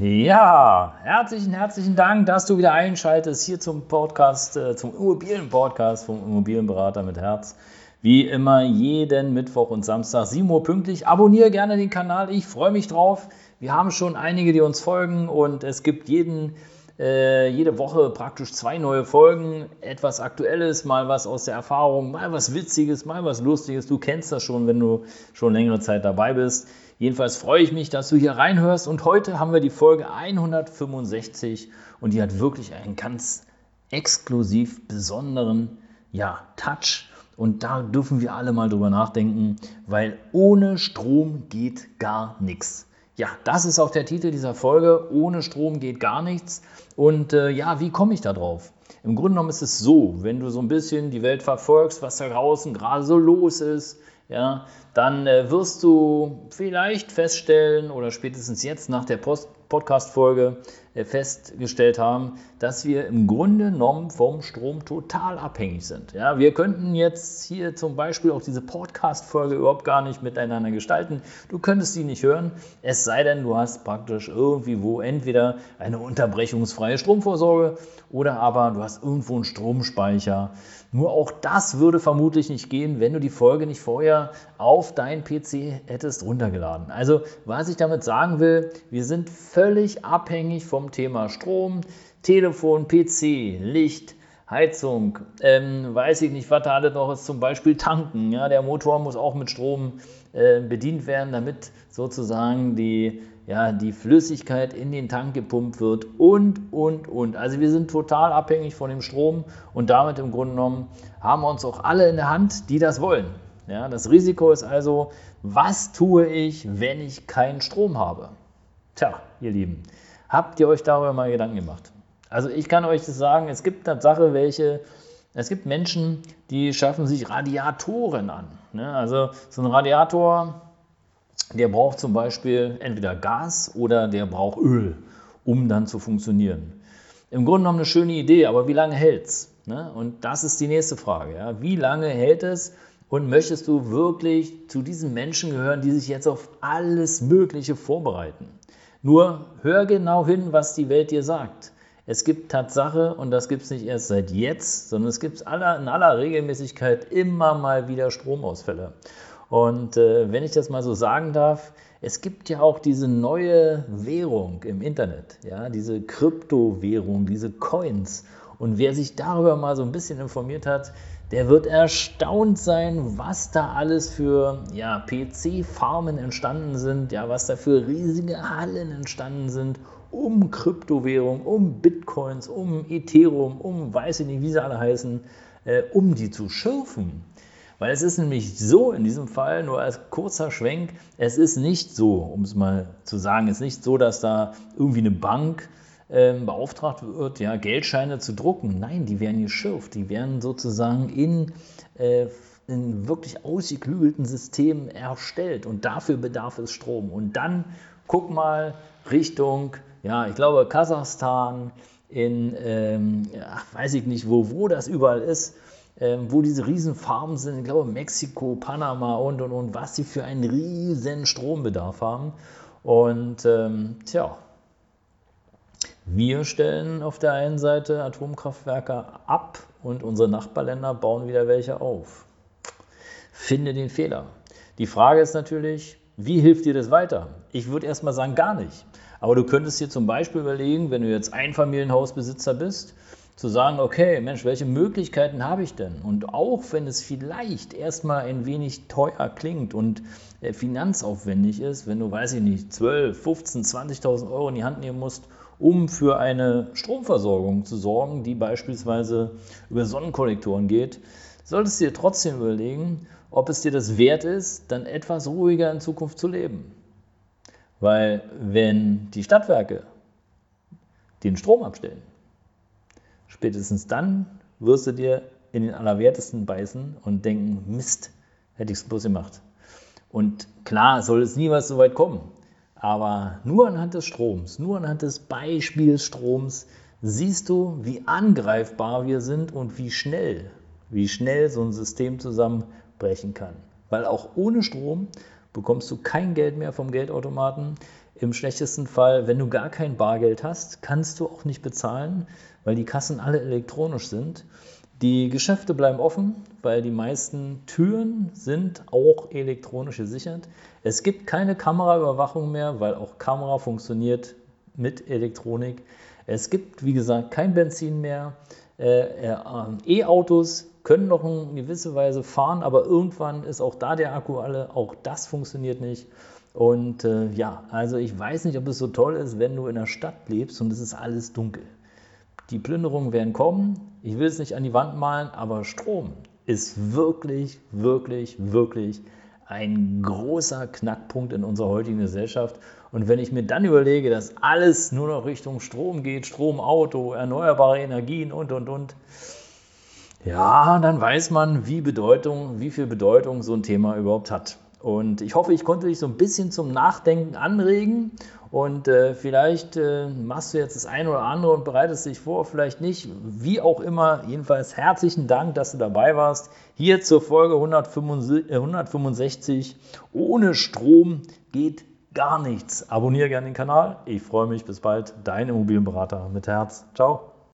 Ja, herzlichen, herzlichen Dank, dass du wieder einschaltest hier zum Podcast, äh, zum Immobilienpodcast vom Immobilienberater mit Herz. Wie immer jeden Mittwoch und Samstag 7 Uhr pünktlich. Abonniere gerne den Kanal, ich freue mich drauf. Wir haben schon einige, die uns folgen und es gibt jeden, äh, jede Woche praktisch zwei neue Folgen. Etwas Aktuelles, mal was aus der Erfahrung, mal was Witziges, mal was Lustiges. Du kennst das schon, wenn du schon längere Zeit dabei bist. Jedenfalls freue ich mich, dass du hier reinhörst und heute haben wir die Folge 165 und die hat wirklich einen ganz exklusiv besonderen ja, Touch und da dürfen wir alle mal drüber nachdenken, weil ohne Strom geht gar nichts. Ja, das ist auch der Titel dieser Folge. Ohne Strom geht gar nichts. Und äh, ja, wie komme ich da drauf? Im Grunde genommen ist es so, wenn du so ein bisschen die Welt verfolgst, was da draußen gerade so los ist, ja, dann äh, wirst du vielleicht feststellen oder spätestens jetzt nach der Podcast-Folge festgestellt haben, dass wir im Grunde genommen vom Strom total abhängig sind. Ja, wir könnten jetzt hier zum Beispiel auch diese Podcast-Folge überhaupt gar nicht miteinander gestalten. Du könntest sie nicht hören, es sei denn, du hast praktisch irgendwie wo entweder eine unterbrechungsfreie Stromvorsorge oder aber du hast irgendwo einen Stromspeicher. Nur auch das würde vermutlich nicht gehen, wenn du die Folge nicht vorher auf dein PC hättest runtergeladen. Also, was ich damit sagen will, wir sind völlig abhängig vom Thema Strom, Telefon, PC, Licht, Heizung, ähm, weiß ich nicht, was da alles noch ist, zum Beispiel tanken. Ja, der Motor muss auch mit Strom äh, bedient werden, damit sozusagen die ja, die Flüssigkeit in den Tank gepumpt wird und, und, und. Also wir sind total abhängig von dem Strom und damit im Grunde genommen haben wir uns auch alle in der Hand, die das wollen. Ja, das Risiko ist also, was tue ich, wenn ich keinen Strom habe? Tja, ihr Lieben, habt ihr euch darüber mal Gedanken gemacht? Also ich kann euch das sagen, es gibt Tatsache welche, es gibt Menschen, die schaffen sich Radiatoren an. Ne? Also so ein Radiator, der braucht zum Beispiel entweder Gas oder der braucht Öl, um dann zu funktionieren. Im Grunde genommen eine schöne Idee, aber wie lange hält es? Ne? Und das ist die nächste Frage. Ja? Wie lange hält es? Und möchtest du wirklich zu diesen Menschen gehören, die sich jetzt auf alles Mögliche vorbereiten? Nur hör genau hin, was die Welt dir sagt. Es gibt Tatsache, und das gibt es nicht erst seit jetzt, sondern es gibt in aller Regelmäßigkeit immer mal wieder Stromausfälle. Und äh, wenn ich das mal so sagen darf, es gibt ja auch diese neue Währung im Internet, ja, diese Kryptowährung, diese Coins. Und wer sich darüber mal so ein bisschen informiert hat, der wird erstaunt sein, was da alles für ja, PC-Farmen entstanden sind, ja, was da für riesige Hallen entstanden sind, um Kryptowährung, um Bitcoins, um Ethereum, um weiß ich nicht, wie sie alle heißen, äh, um die zu schürfen. Weil es ist nämlich so in diesem Fall, nur als kurzer Schwenk, es ist nicht so, um es mal zu sagen, es ist nicht so, dass da irgendwie eine Bank äh, beauftragt wird, ja, Geldscheine zu drucken. Nein, die werden geschürft, die werden sozusagen in, äh, in wirklich ausgeklügelten Systemen erstellt und dafür bedarf es Strom. Und dann guck mal Richtung, ja, ich glaube Kasachstan, in, ähm, ja, weiß ich nicht, wo, wo das überall ist ähm, wo diese riesen Farmen sind, ich glaube Mexiko, Panama und und und, was sie für einen riesen Strombedarf haben. Und ähm, tja, wir stellen auf der einen Seite Atomkraftwerke ab und unsere Nachbarländer bauen wieder welche auf. Finde den Fehler. Die Frage ist natürlich, wie hilft dir das weiter? Ich würde erstmal sagen, gar nicht. Aber du könntest dir zum Beispiel überlegen, wenn du jetzt Einfamilienhausbesitzer bist, zu sagen, okay, Mensch, welche Möglichkeiten habe ich denn? Und auch wenn es vielleicht erstmal ein wenig teuer klingt und äh, finanzaufwendig ist, wenn du, weiß ich nicht, 12, 15, 20.000 Euro in die Hand nehmen musst, um für eine Stromversorgung zu sorgen, die beispielsweise über Sonnenkollektoren geht, solltest du dir trotzdem überlegen, ob es dir das wert ist, dann etwas ruhiger in Zukunft zu leben. Weil wenn die Stadtwerke den Strom abstellen, Spätestens dann wirst du dir in den Allerwertesten beißen und denken, Mist, hätte ich es bloß gemacht. Und klar soll es niemals so weit kommen. Aber nur anhand des Stroms, nur anhand des Beispielstroms siehst du, wie angreifbar wir sind und wie schnell, wie schnell so ein System zusammenbrechen kann. Weil auch ohne Strom bekommst du kein Geld mehr vom Geldautomaten. Im schlechtesten Fall, wenn du gar kein Bargeld hast, kannst du auch nicht bezahlen, weil die Kassen alle elektronisch sind. Die Geschäfte bleiben offen, weil die meisten Türen sind auch elektronisch gesichert. Es gibt keine Kameraüberwachung mehr, weil auch Kamera funktioniert mit Elektronik. Es gibt, wie gesagt, kein Benzin mehr. Äh, äh, E-Autos können noch in gewisser Weise fahren, aber irgendwann ist auch da der Akku alle. Auch das funktioniert nicht. Und äh, ja, also ich weiß nicht, ob es so toll ist, wenn du in der Stadt lebst und es ist alles dunkel. Die Plünderungen werden kommen. Ich will es nicht an die Wand malen, aber Strom ist wirklich, wirklich, wirklich ein großer Knackpunkt in unserer heutigen Gesellschaft. Und wenn ich mir dann überlege, dass alles nur noch Richtung Strom geht, Strom, Auto, erneuerbare Energien und, und, und, ja, dann weiß man, wie, Bedeutung, wie viel Bedeutung so ein Thema überhaupt hat. Und ich hoffe, ich konnte dich so ein bisschen zum Nachdenken anregen und äh, vielleicht äh, machst du jetzt das eine oder andere und bereitest dich vor, vielleicht nicht. Wie auch immer, jedenfalls herzlichen Dank, dass du dabei warst. Hier zur Folge 165. Ohne Strom geht gar nichts. Abonniere gerne den Kanal. Ich freue mich. Bis bald. Dein Immobilienberater mit Herz. Ciao.